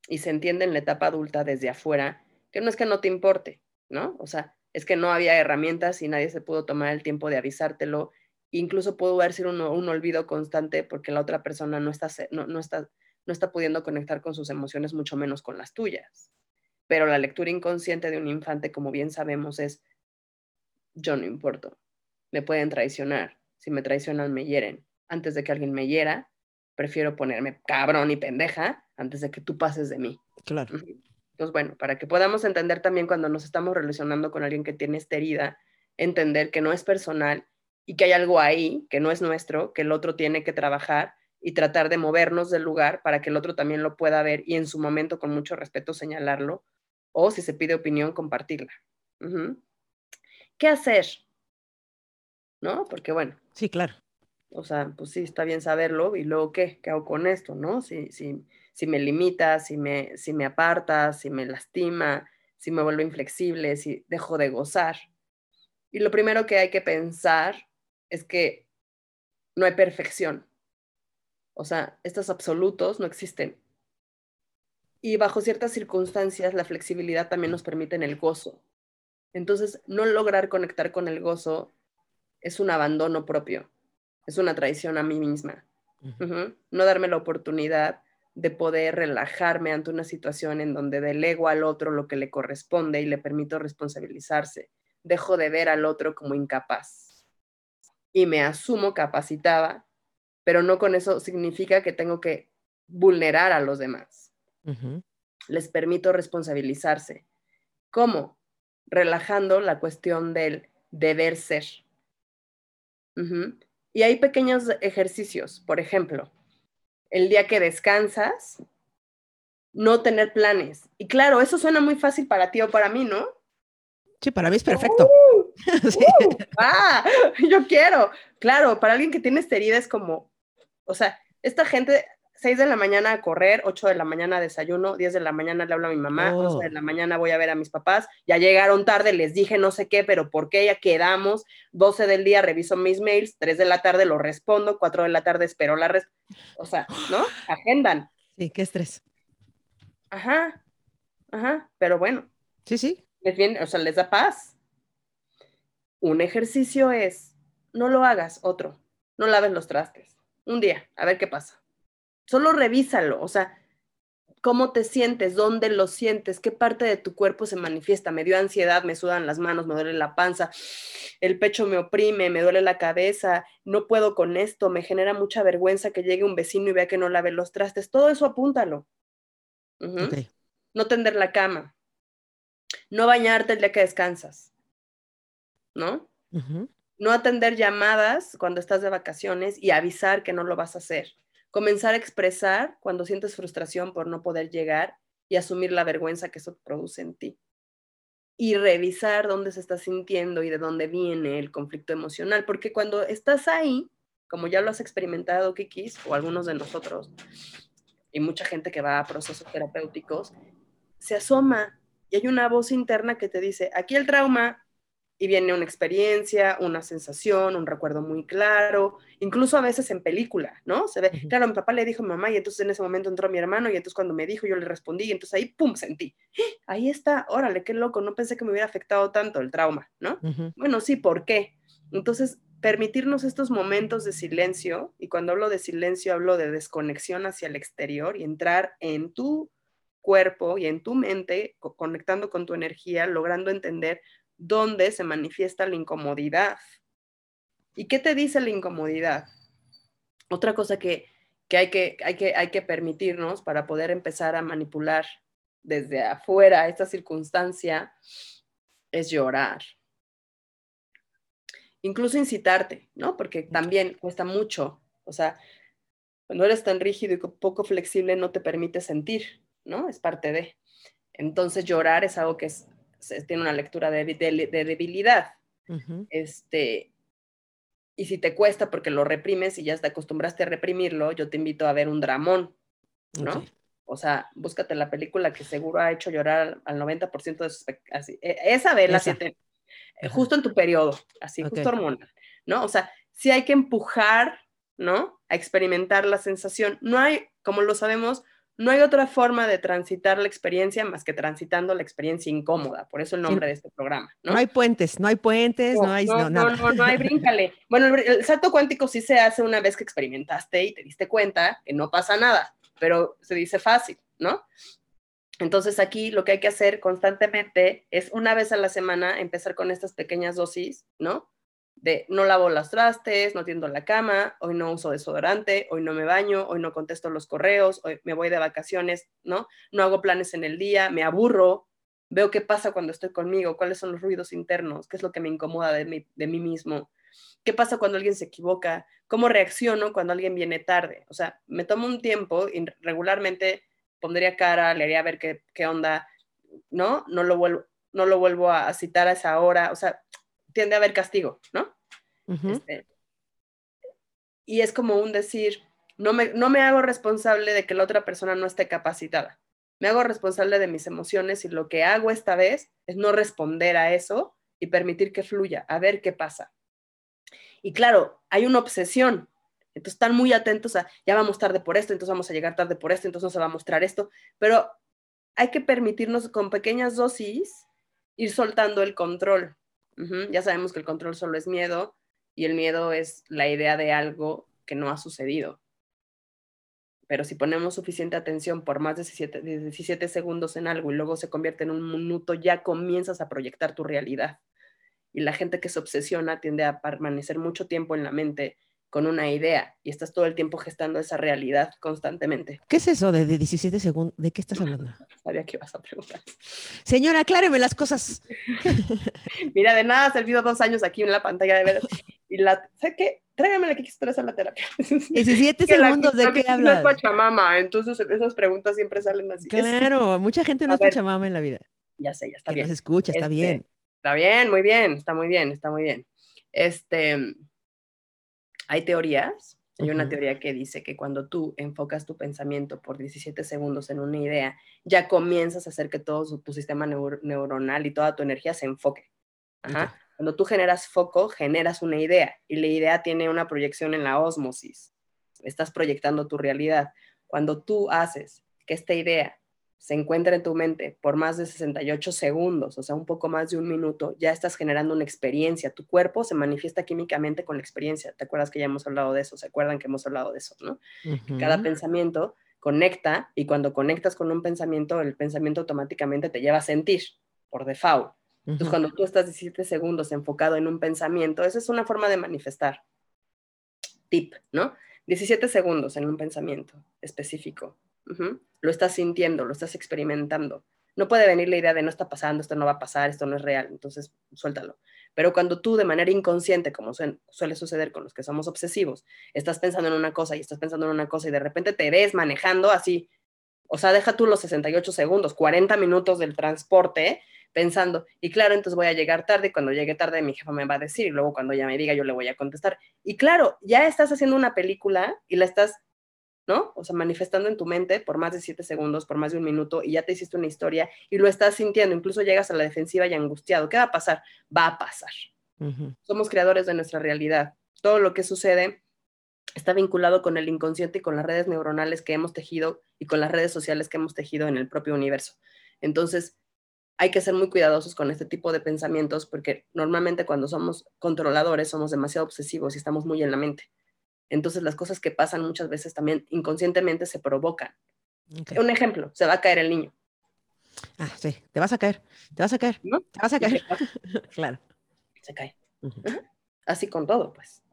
y se entiende en la etapa adulta desde afuera, que no es que no te importe, ¿no? O sea, es que no había herramientas y nadie se pudo tomar el tiempo de avisártelo incluso pudo haber sido un, olvido constante porque la otra persona no está, no, está, no está pudiendo conectar con sus emociones, mucho menos con las tuyas. Pero la lectura inconsciente de un infante, como bien sabemos, es, yo no importo, me pueden traicionar, si me traicionan me hieren. Antes de que alguien me hiera, prefiero ponerme cabrón y pendeja antes de que tú pases de mí. Claro. Entonces, bueno, para que podamos entender también cuando nos estamos relacionando con alguien que tiene esta herida, entender que no es personal y que hay algo ahí que no es nuestro, que el otro tiene que trabajar y tratar de movernos del lugar para que el otro también lo pueda ver y en su momento con mucho respeto señalarlo o si se pide opinión compartirla. ¿Qué hacer? ¿No? Porque bueno. Sí, claro. O sea, pues sí, está bien saberlo y luego qué, qué hago con esto, ¿no? Si, si, si me limita, si me, si me aparta, si me lastima, si me vuelve inflexible, si dejo de gozar. Y lo primero que hay que pensar es que no hay perfección. O sea, estos absolutos no existen. Y bajo ciertas circunstancias, la flexibilidad también nos permite el gozo. Entonces, no lograr conectar con el gozo es un abandono propio, es una traición a mí misma. No darme la oportunidad de poder relajarme ante una situación en donde delego al otro lo que le corresponde y le permito responsabilizarse. Dejo de ver al otro como incapaz y me asumo capacitada, pero no con eso significa que tengo que vulnerar a los demás. Les permito responsabilizarse. ¿Cómo? Relajando la cuestión del deber ser. Y hay pequeños ejercicios, por ejemplo, el día que descansas, no tener planes. Y claro, eso suena muy fácil para ti o para mí, ¿no? Sí, para mí es perfecto. Uh, ah, yo quiero. Claro, para alguien que tiene esta herida es como, o sea, esta gente, 6 de la mañana a correr, 8 de la mañana desayuno, 10 de la mañana le hablo a mi mamá, oh. de la mañana voy a ver a mis papás, ya llegaron tarde, les dije no sé qué, pero ¿por qué ya quedamos? 12 del día reviso mis mails, 3 de la tarde lo respondo, 4 de la tarde espero la respuesta. O sea, ¿no? Agendan. Sí, qué estrés. Ajá, ajá, pero bueno. Sí, sí, les viene, o sea, les da paz. Un ejercicio es, no lo hagas, otro, no laves los trastes. Un día, a ver qué pasa. Solo revísalo, o sea, cómo te sientes, dónde lo sientes, qué parte de tu cuerpo se manifiesta. Me dio ansiedad, me sudan las manos, me duele la panza, el pecho me oprime, me duele la cabeza, no puedo con esto, me genera mucha vergüenza que llegue un vecino y vea que no lave los trastes. Todo eso apúntalo. No tender la cama, no bañarte el día que descansas, ¿no? No atender llamadas cuando estás de vacaciones y avisar que no lo vas a hacer. Comenzar a expresar cuando sientes frustración por no poder llegar y asumir la vergüenza que eso produce en ti. Y revisar dónde se está sintiendo y de dónde viene el conflicto emocional, porque cuando estás ahí, como ya lo has experimentado, Kikis, o algunos de nosotros, y mucha gente que va a procesos terapéuticos, se asoma y hay una voz interna que te dice, aquí el trauma, y viene una experiencia, una sensación, un recuerdo muy claro, incluso a veces en película, ¿no? Se ve, claro, mi papá le dijo a mi mamá y entonces en ese momento entró mi hermano y entonces cuando me dijo yo le respondí y entonces ahí, ¡pum!, sentí. Ahí está, órale, qué loco, no pensé que me hubiera afectado tanto el trauma, ¿no? Bueno, sí, ¿por qué? Entonces, permitirnos estos momentos de silencio, y cuando hablo de silencio hablo de desconexión hacia el exterior y entrar en tu cuerpo y en tu mente, conectando con tu energía, logrando entender dónde se manifiesta la incomodidad. ¿Y qué te dice la incomodidad? Otra cosa que, hay, que, hay, que hay que permitirnos para poder empezar a manipular desde afuera esta circunstancia es llorar. incluso incitarte, ¿no? Porque también cuesta mucho, o sea, cuando eres tan rígido y poco flexible no te permite sentir, ¿no? Es parte de. Entonces llorar es algo que es, tiene una lectura de, debilidad. este, y si te cuesta porque lo reprimes y ya te acostumbraste a reprimirlo, yo te invito a ver un dramón, ¿no? O sea, búscate la película que seguro ha hecho llorar al 90% de sus... Así, e, esa vela, siete, eh, justo en tu periodo, así, justo hormonal, ¿no? O sea, sí hay que empujar, ¿no? A experimentar la sensación. No hay, como lo sabemos, no hay otra forma de transitar la experiencia más que transitando la experiencia incómoda, por eso el nombre de este programa. ¿no? no hay puentes, no hay puentes, no, hay no, no, no, no, hay bríncale. Bueno, el, salto cuántico sí se hace una vez que experimentaste y te diste cuenta que no pasa nada, pero se dice fácil, ¿no? Entonces aquí lo que hay que hacer constantemente es una vez a la semana empezar con estas pequeñas dosis, ¿no? De no lavo las trastes, no tiendo la cama, hoy no uso desodorante, hoy no me baño, hoy no contesto los correos, hoy me voy de vacaciones, ¿no? No hago planes en el día, me aburro, veo qué pasa cuando estoy conmigo, cuáles son los ruidos internos, qué es lo que me incomoda de mí, de mí mismo, qué pasa cuando alguien se equivoca, cómo reacciono cuando alguien viene tarde. O sea, me tomo un tiempo y regularmente pondría cara, le haría ver qué, qué onda, ¿no? No lo vuelvo, no lo vuelvo a citar a esa hora, o sea, tiende a haber castigo, ¿no? Este, y es como un decir, no me, no me hago responsable de que la otra persona no esté capacitada. Me hago responsable de mis emociones y lo que hago esta vez es no responder a eso y permitir que fluya, a ver qué pasa. Y claro, hay una obsesión. Entonces están muy atentos a, ya vamos tarde por esto, entonces vamos a llegar tarde por esto, entonces no se va a mostrar esto. Pero hay que permitirnos con pequeñas dosis ir soltando el control. Ya sabemos que el control solo es miedo y el miedo es la idea de algo que no ha sucedido. Pero si ponemos suficiente atención por más de 17, 17 segundos en algo y luego se convierte en un minuto, ya comienzas a proyectar tu realidad. Y la gente que se obsesiona tiende a permanecer mucho tiempo en la mente con una idea y estás todo el tiempo gestando esa realidad constantemente. ¿Qué es eso de, 17 segundos? ¿De qué estás hablando? Sabía que ibas a preguntar. Señora, acláreme las cosas. Mira, de nada ha servido dos años aquí en la pantalla de ver. Y la, ¿sabes qué? Tráigame la que quieres a la terapia. 17 segundos, ¿de qué hablas? No es Pachamama, entonces esas preguntas siempre salen así. Claro, mucha gente no es Pachamama en la vida. Ya sé, ya está que bien. Nos escucha, está este, bien. Está bien, muy bien, está muy bien, está muy bien. Este, hay teorías, hay una teoría que dice que cuando tú enfocas tu pensamiento por 17 segundos en una idea, ya comienzas a hacer que todo tu sistema neuronal y toda tu energía se enfoque. Cuando tú generas foco, generas una idea y la idea tiene una proyección en la ósmosis. Estás proyectando tu realidad. Cuando tú haces que esta idea se encuentra en tu mente por más de 68 segundos, o sea, un poco más de un minuto, ya estás generando una experiencia. Tu cuerpo se manifiesta químicamente con la experiencia. ¿Te acuerdas que ya hemos hablado de eso? ¿Se acuerdan que hemos hablado de eso? ¿no? Cada pensamiento conecta y cuando conectas con un pensamiento, el pensamiento automáticamente te lleva a sentir por default. Entonces, cuando tú estás 17 segundos enfocado en un pensamiento, esa es una forma de manifestar. Tip, ¿no? 17 segundos en un pensamiento específico lo estás sintiendo, lo estás experimentando. No puede venir la idea de no está pasando, esto no va a pasar, esto no es real, entonces suéltalo. Pero cuando tú de manera inconsciente, como suele suceder con los que somos obsesivos, estás pensando en una cosa y estás pensando en una cosa y de repente te ves manejando así, o sea, deja tú los 68 segundos, 40 minutos del transporte pensando, y claro, entonces voy a llegar tarde, y cuando llegue tarde mi jefa me va a decir, y luego cuando ella me diga yo le voy a contestar. Y claro, ya estás haciendo una película y la estás ¿no? O sea, manifestando en tu mente por más de siete segundos, por más de un minuto, y ya te hiciste una historia y lo estás sintiendo, incluso llegas a la defensiva y angustiado. ¿Qué va a pasar? Va a pasar. Somos creadores de nuestra realidad. Todo lo que sucede está vinculado con el inconsciente y con las redes neuronales que hemos tejido y con las redes sociales que hemos tejido en el propio universo. Entonces, hay que ser muy cuidadosos con este tipo de pensamientos porque normalmente cuando somos controladores somos demasiado obsesivos y estamos muy en la mente. Entonces las cosas que pasan muchas veces también inconscientemente se provocan. Un ejemplo, se va a caer el niño. Ah, sí, te vas a caer, te vas a caer, ¿No? te vas a caer. claro. Se cae. Así con todo, pues.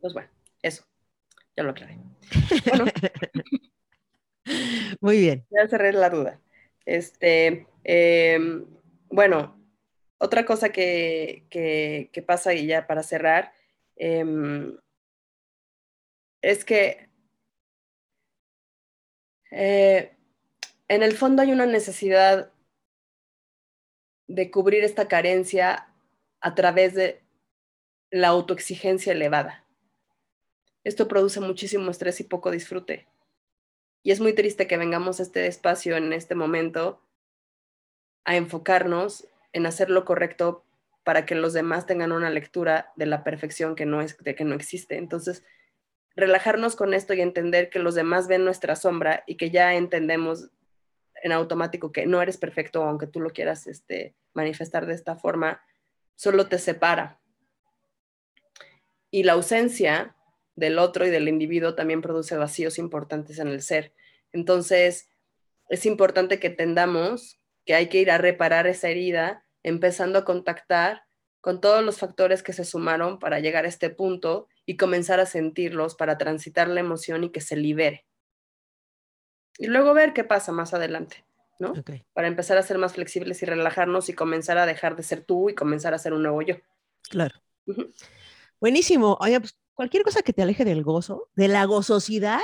Pues bueno, eso. Ya lo aclaré. Bueno. Muy bien. Ya cerré la duda. Este, em, bueno, otra cosa que, que, pasa y ya para cerrar, em, es que eh, en el fondo hay una necesidad de cubrir esta carencia a través de la autoexigencia elevada. Esto produce muchísimo estrés y poco disfrute. Y es muy triste que vengamos a este espacio en este momento a enfocarnos en hacer lo correcto para que los demás tengan una lectura de la perfección que no es de que no existe. Entonces, relajarnos con esto y entender que los demás ven nuestra sombra y que ya entendemos en automático que no eres perfecto, aunque tú lo quieras este, manifestar de esta forma, solo te separa. Y la ausencia del otro y del individuo también produce vacíos importantes en el ser. Entonces, es importante que entendamos que hay que ir a reparar esa herida, empezando a contactar con todos los factores que se sumaron para llegar a este punto y comenzar a sentirlos para transitar la emoción y que se libere. Y luego ver qué pasa más adelante, ¿no? Para empezar a ser más flexibles y relajarnos y comenzar a dejar de ser tú y comenzar a ser un nuevo yo. Claro. Buenísimo. Oye, pues cualquier cosa que te aleje del gozo, de la gozosidad,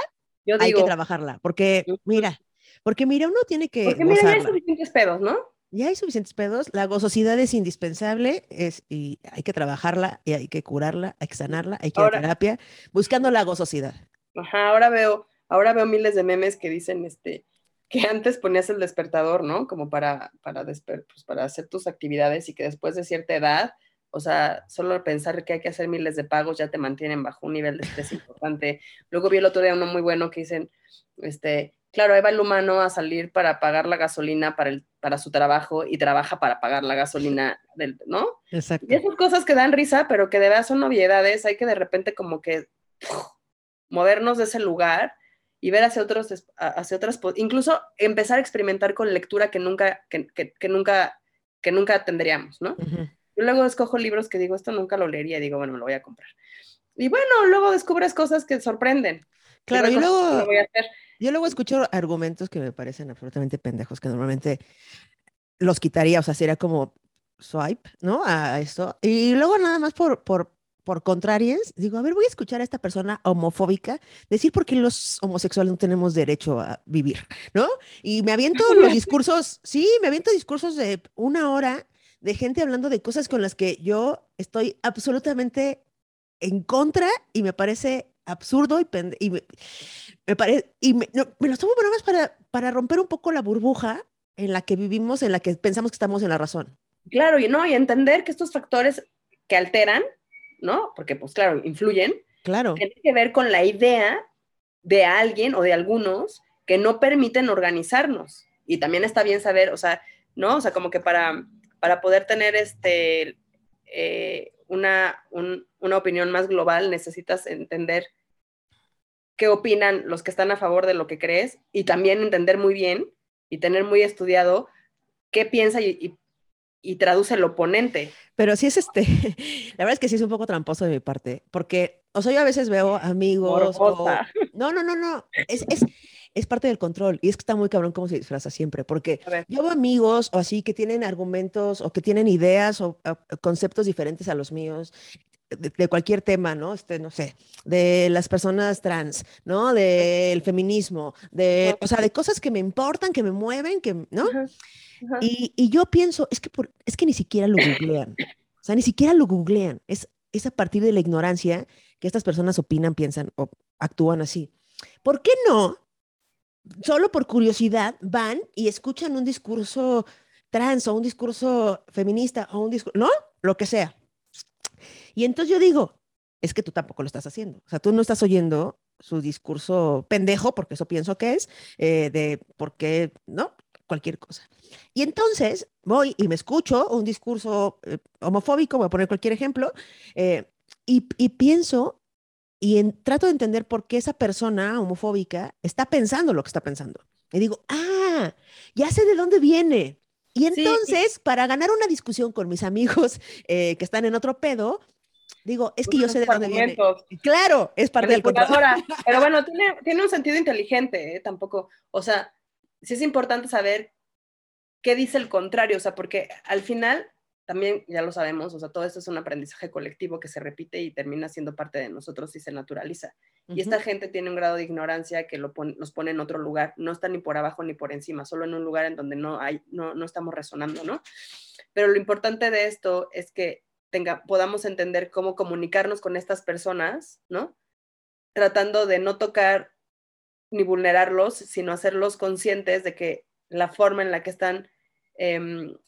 hay que trabajarla. Porque, mira, porque mira, uno tiene que. Porque mira, ya hay suficientes pedos, ¿no? Ya hay suficientes pedos. La gozosidad es indispensable es, y hay que trabajarla y hay que curarla, hay que sanarla, hay que ir a terapia, buscando la gozosidad. Ajá, ahora veo, ahora veo miles de memes que dicen este que antes ponías el despertador, ¿no? Como para, para, pues, para hacer tus actividades y que después de cierta edad o sea, solo pensar que hay que hacer miles de pagos ya te mantienen bajo un nivel de estrés importante. Luego vi el otro día uno muy bueno que dicen, este, claro, ahí va el humano a salir para pagar la gasolina para, el, para su trabajo y trabaja para pagar la gasolina, del, ¿no? Exacto. Y esas cosas que dan risa, pero que de verdad son novedades, hay que de repente como que movernos de ese lugar y ver hacia otros, hacia otras, incluso empezar a experimentar con lectura que nunca, que, que, nunca, que nunca tendríamos, ¿no? Yo luego escojo libros que digo, esto nunca lo leería y digo, bueno, lo voy a comprar. Y bueno, luego descubres cosas que sorprenden. Claro, y luego, yo luego escucho argumentos que me parecen absolutamente pendejos, que normalmente los quitaría, o sea, sería como swipe, ¿no? A esto. Y luego nada más por, por, por contrarias, digo, a ver, voy a escuchar a esta persona homofóbica decir por qué los homosexuales no tenemos derecho a vivir, ¿no? Y me aviento los discursos, sí, me aviento discursos de una hora de gente hablando de cosas con las que yo estoy absolutamente en contra y me parece absurdo y, y me, parece, y me, me los tomo para, para romper un poco la burbuja en la que vivimos, en la que pensamos que estamos en la razón. Claro, y no, y entender que estos factores que alteran, ¿no? Porque pues claro, influyen. Claro. Tiene que ver con la idea de alguien o de algunos que no permiten organizarnos. Y también está bien saber, o sea, ¿no? O sea, como que para para poder tener este, eh, una, una opinión más global, necesitas entender qué opinan los que están a favor de lo que crees y también entender muy bien y tener muy estudiado qué piensa y, traduce el oponente. Pero sí es este, la verdad es que sí es un poco tramposo de mi parte, porque, o sea, yo a veces veo amigos. no, no, no, no, es, es parte del control. Y es que está muy cabrón cómo se disfraza siempre, porque yo veo amigos o así que tienen argumentos o que tienen ideas o, conceptos diferentes a los míos. De, cualquier tema, ¿no? Este, no sé, de las personas trans, ¿no? Del feminismo, de, o sea, de cosas que me importan, que me mueven, que, ¿no? Y, y, yo pienso, es que, por, es que ni siquiera lo googlean, o sea, ni siquiera lo googlean, es, es a partir de la ignorancia que estas personas opinan, piensan o actúan así. ¿Por qué no solo por curiosidad van y escuchan un discurso trans o un discurso feminista o un discurso, ¿no? Lo que sea. Y entonces yo digo, es que tú tampoco lo estás haciendo. O sea, tú no estás oyendo su discurso pendejo, porque eso pienso que es, eh, de por qué, ¿no? Cualquier cosa. Y entonces voy y me escucho un discurso eh, homofóbico, voy a poner cualquier ejemplo, eh, y, y, pienso y trato de entender por qué esa persona homofóbica está pensando lo que está pensando. Y digo, ah, ya sé de dónde viene. Y entonces, para ganar una discusión con mis amigos eh, que están en otro pedo, digo, es que yo sé de dónde viene. Claro, es parte del control. Pero bueno, tiene, tiene un sentido inteligente, ¿eh? tampoco. O sea, sí es importante saber qué dice el contrario, o sea, porque al final también ya lo sabemos, o sea, todo esto es un aprendizaje colectivo que se repite y termina siendo parte de nosotros y se naturaliza. Y esta gente tiene un grado de ignorancia que lo nos pone en otro lugar, no está ni por abajo ni por encima, solo en un lugar en donde no, hay, no, no estamos resonando, ¿no? Pero lo importante de esto es que tenga, podamos entender cómo comunicarnos con estas personas, ¿no? Tratando de no tocar ni vulnerarlos, sino hacerlos conscientes de que la forma en la que están em,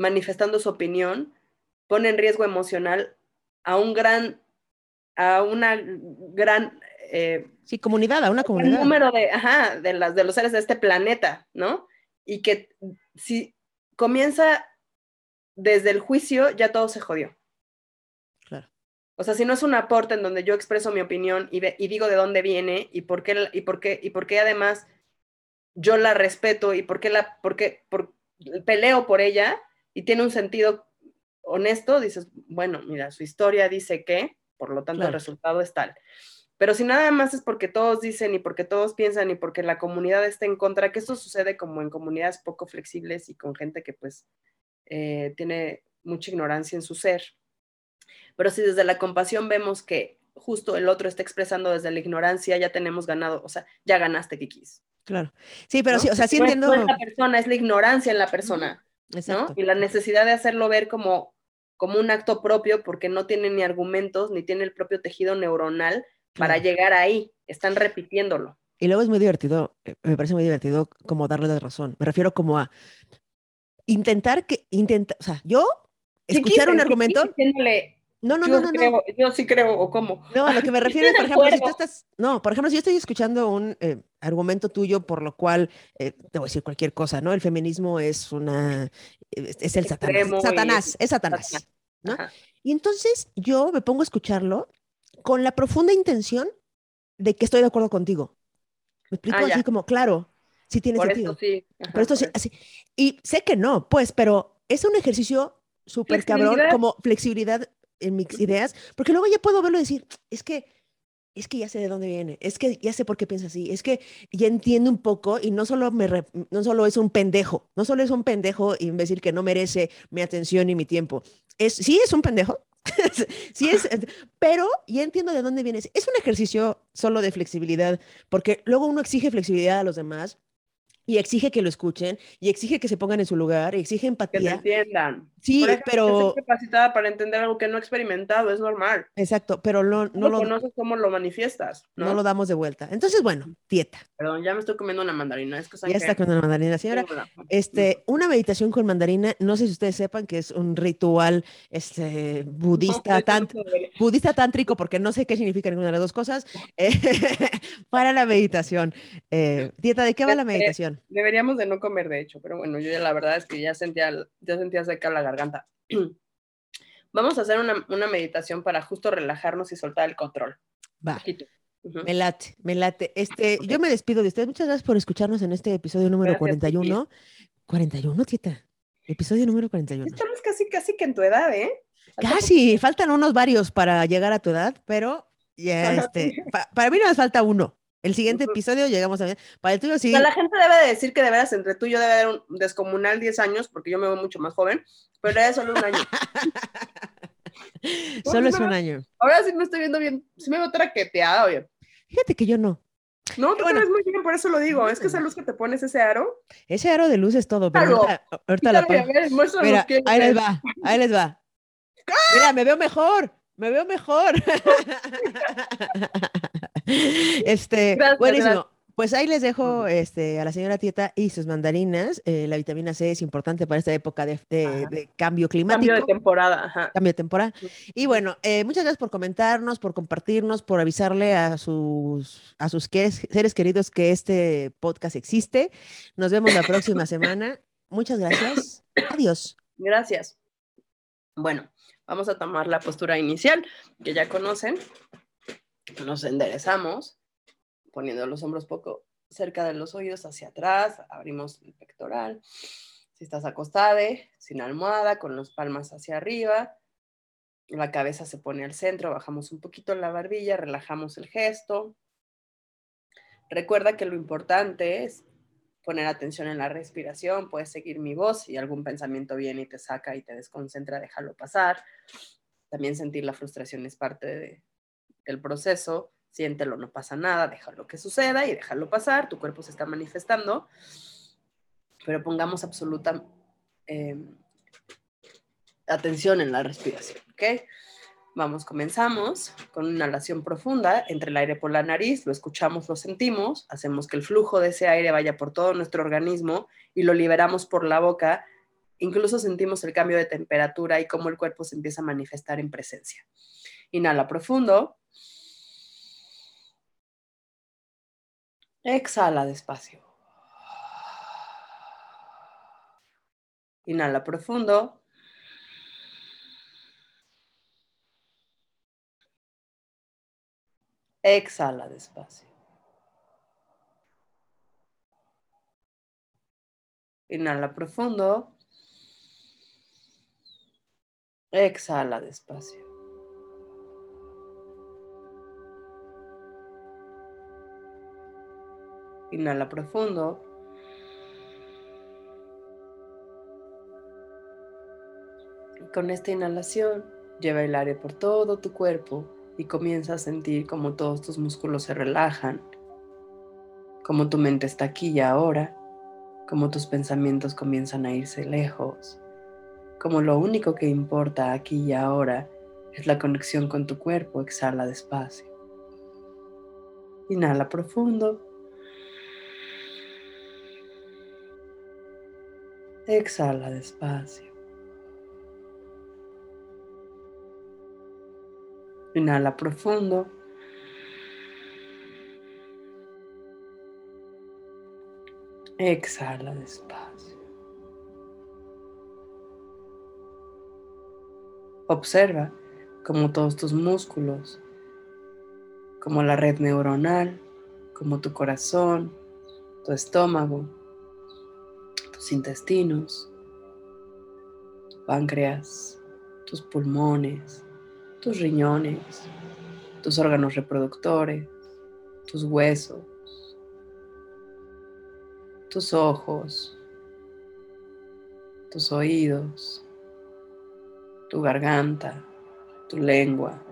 manifestando su opinión pone en riesgo emocional a un gran, a una gran... Eh, sí, comunidad, a una comunidad. número de, ajá, de, las, de los seres de este planeta, ¿no? Y que si comienza desde el juicio, ya todo se jodió. Claro. O sea, si no es un aporte en donde yo expreso mi opinión y, y digo de dónde viene y por qué, y por qué, y por qué además yo la respeto y por qué la, por qué, por, peleo por ella, y tiene un sentido honesto, dices, bueno, mira, su historia dice que, por lo tanto el resultado es tal. Pero si nada más es porque todos dicen y porque todos piensan y porque la comunidad está en contra, que esto sucede como en comunidades poco flexibles y con gente que pues eh, tiene mucha ignorancia en su ser. Pero si desde la compasión vemos que justo el otro está expresando desde la ignorancia, ya tenemos ganado, o sea, ya ganaste, Kikis. Claro. Sí, pero sí, o sea, sí entiendo. No es la persona, es la ignorancia en la persona. Y la necesidad de hacerlo ver como, como un acto propio porque no tiene ni argumentos ni tiene el propio tejido neuronal para llegar ahí, están repitiéndolo. Y luego es muy divertido, eh, me parece muy divertido como darle la razón. Me refiero como a intentar que, intenta, o sea, yo escuchar un argumento. No, no, no, no, Yo sí creo, o cómo. No, a lo que me refiero es, por ejemplo, si tú estás, no, por ejemplo, si yo estoy escuchando un eh, argumento tuyo por lo cual, eh, te voy a decir cualquier cosa, ¿no? El feminismo es una, es, el satanás, satanás, es satanás, ¿no? Y entonces yo me pongo a escucharlo con la profunda intención de que estoy de acuerdo contigo. Me explico ah, así como, claro, sí tiene sentido. Esto sí. por esto sí, así. Y sé que no, pues, pero es un ejercicio súper cabrón, como flexibilidad en mis ideas, porque luego ya puedo verlo y decir, es que, es que ya sé de dónde viene, es que ya sé por qué piensa así, es que ya entiendo un poco y no solo, me no solo es un pendejo, no solo es un pendejo imbécil que no merece mi atención y mi tiempo, es, sí es un pendejo, sí es, pero ya entiendo de dónde viene. Es un ejercicio solo de flexibilidad, porque luego uno exige flexibilidad a los demás y exige que lo escuchen y exige que se pongan en su lugar y exige empatía. Que entiendan. Sí, pero... Estoy capacitada para entender algo que no he experimentado, es normal. Exacto, pero no, no, lo conoces cómo lo manifiestas. ¿no? lo damos de vuelta. Entonces, bueno, dieta. Perdón, ya me estoy comiendo una mandarina. Es que ya está comiendo una mandarina, señora. Este, una meditación con mandarina, no sé si ustedes sepan que es un ritual este, budista, budista tántrico, porque no sé qué significa ninguna de las dos cosas, eh, para la meditación. Eh, dieta, ¿de qué va la meditación? Deberíamos de no comer, de hecho, pero bueno, yo ya la verdad es que ya sentía, ya sentía seca la garganta. Vamos a hacer una, una, meditación para justo relajarnos y soltar el control. Va. Me late, me late. Este, Yo me despido de ustedes. Muchas gracias por escucharnos en este episodio número 41. 41, tieta. Episodio número 41. Estamos casi, casi que en tu edad, ¿eh? casi, faltan unos varios para llegar a tu edad, pero ya, este, para mí no nos falta uno. El siguiente episodio llegamos a ver. Para el tuyo sí. la gente debe decir que de veras entre tú y yo debe haber un descomunal 10 años, porque yo me veo mucho más joven, pero es solo un año. solo es un año. Ahora sí me estoy viendo bien, sí me veo traqueteada, oye. Fíjate que yo no. No, tú bueno, muy bien, por eso lo digo. Es que esa luz que te pones, ese aro. Ese aro de luz es todo, pero ahorita, ahorita la Mira, ahí les va, ahí les va. Mira, me veo mejor, me veo mejor. este, buenísimo. Pues ahí les dejo este, a la señora Tieta y sus mandarinas. Eh, la vitamina C es importante para esta época de, cambio climático. Cambio de temporada. Cambio de temporada. Y bueno, eh, muchas gracias por comentarnos, por compartirnos, por avisarle a sus, a sus seres queridos que este podcast existe. Nos vemos la próxima semana. Muchas gracias. Adiós. Gracias. Bueno, vamos a tomar la postura inicial que ya conocen. Nos enderezamos poniendo los hombros poco cerca de los oídos hacia atrás, abrimos el pectoral. Si estás acostada, sin almohada, con las palmas hacia arriba, la cabeza se pone al centro, bajamos un poquito la barbilla, relajamos el gesto. Recuerda que lo importante es poner atención en la respiración, puedes seguir mi voz y algún pensamiento viene y te saca y te desconcentra, déjalo pasar. También sentir la frustración es parte del proceso, siéntelo, no pasa nada, déjalo que suceda y déjalo pasar, tu cuerpo se está manifestando, pero pongamos absoluta em, atención en la respiración, ¿ok? Vamos, comenzamos con una inhalación profunda, entre el aire por la nariz, lo escuchamos, lo sentimos, hacemos que el flujo de ese aire vaya por todo nuestro organismo y lo liberamos por la boca, incluso sentimos el cambio de temperatura y cómo el cuerpo se empieza a manifestar en presencia. Inhala profundo. Exhala despacio. Inhala profundo. Exhala despacio. Inhala profundo. Exhala despacio. Inhala profundo. Y con esta inhalación lleva el aire por todo tu cuerpo y comienza a sentir como todos tus músculos se relajan, como tu mente está aquí y ahora, como tus pensamientos comienzan a irse lejos, como lo único que importa aquí y ahora es la conexión con tu cuerpo, exhala despacio. Inhala profundo. Exhala despacio. Inhala profundo. Exhala despacio. Observa como todos tus músculos, como la red neuronal, como tu corazón, tu estómago, tus intestinos, páncreas, tus pulmones, tus riñones, tus órganos reproductores, tus huesos, tus ojos, tus oídos, tu garganta, tu lengua,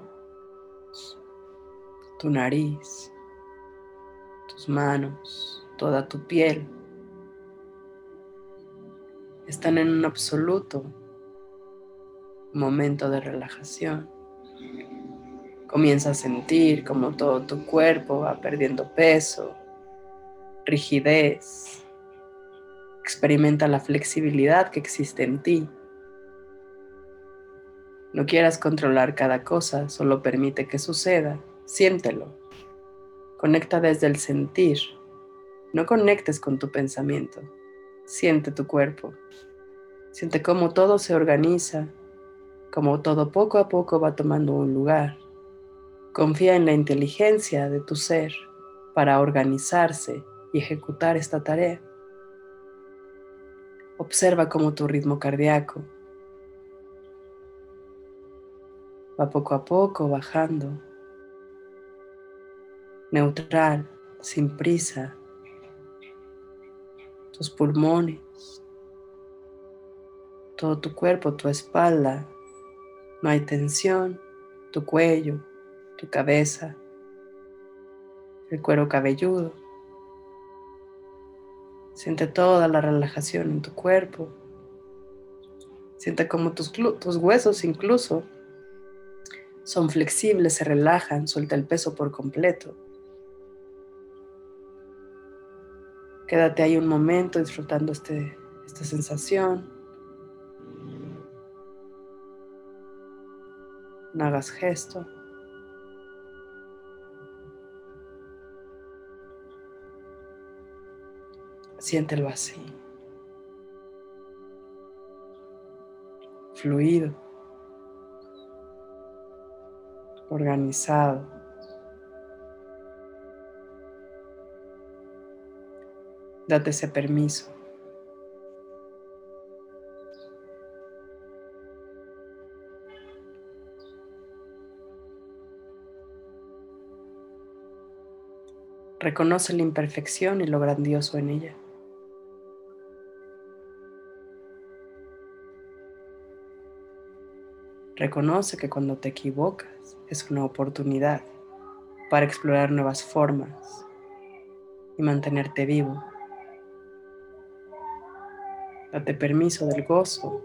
tu nariz, tus manos, toda tu piel. Están en un absoluto momento de relajación. Comienza a sentir como todo tu cuerpo va perdiendo peso, rigidez. Experimenta la flexibilidad que existe en ti. No quieras controlar cada cosa, solo permite que suceda. Siéntelo. Conecta desde el sentir. No conectes con tu pensamiento. Siente tu cuerpo. Siente cómo todo se organiza, cómo todo poco a poco va tomando un lugar. Confía en la inteligencia de tu ser para organizarse y ejecutar esta tarea. Observa cómo tu ritmo cardíaco va poco a poco bajando, neutral, sin prisa, tus pulmones, todo tu cuerpo, tu espalda, no hay tensión, tu cuello, tu cabeza, el cuero cabelludo. Siente toda la relajación en tu cuerpo. Siente como tus, tus huesos incluso son flexibles, se relajan, suelta el peso por completo. Quédate ahí un momento disfrutando este, esta sensación. No hagas gesto. Siente el vacío. Fluido. Organizado. Date ese permiso. Reconoce la imperfección y lo grandioso en ella. Reconoce que cuando te equivocas es una oportunidad para explorar nuevas formas y mantenerte vivo. Date permiso del gozo.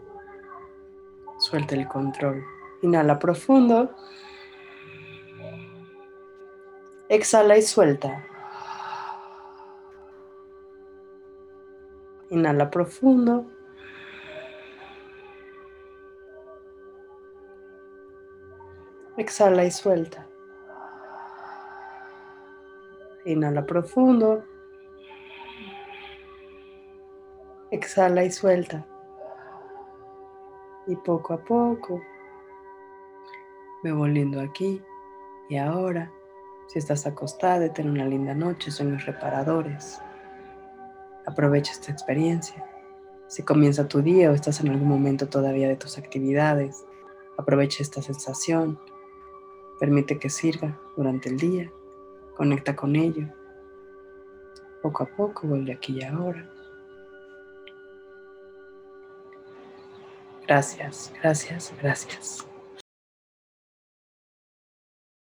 Suelta el control. Inhala profundo. Exhala y suelta. Inhala profundo. Exhala y suelta. Inhala profundo. Exhala y suelta. Y poco a poco me volviendo aquí y ahora. Si estás acostada, ten una linda noche, sueños reparadores. Aprovecha esta experiencia. Si comienza tu día o estás en algún momento todavía de tus actividades, aprovecha esta sensación. Permite que sirva durante el día. Conecta con ello. Poco a poco vuelve aquí y ahora. Gracias, gracias, gracias.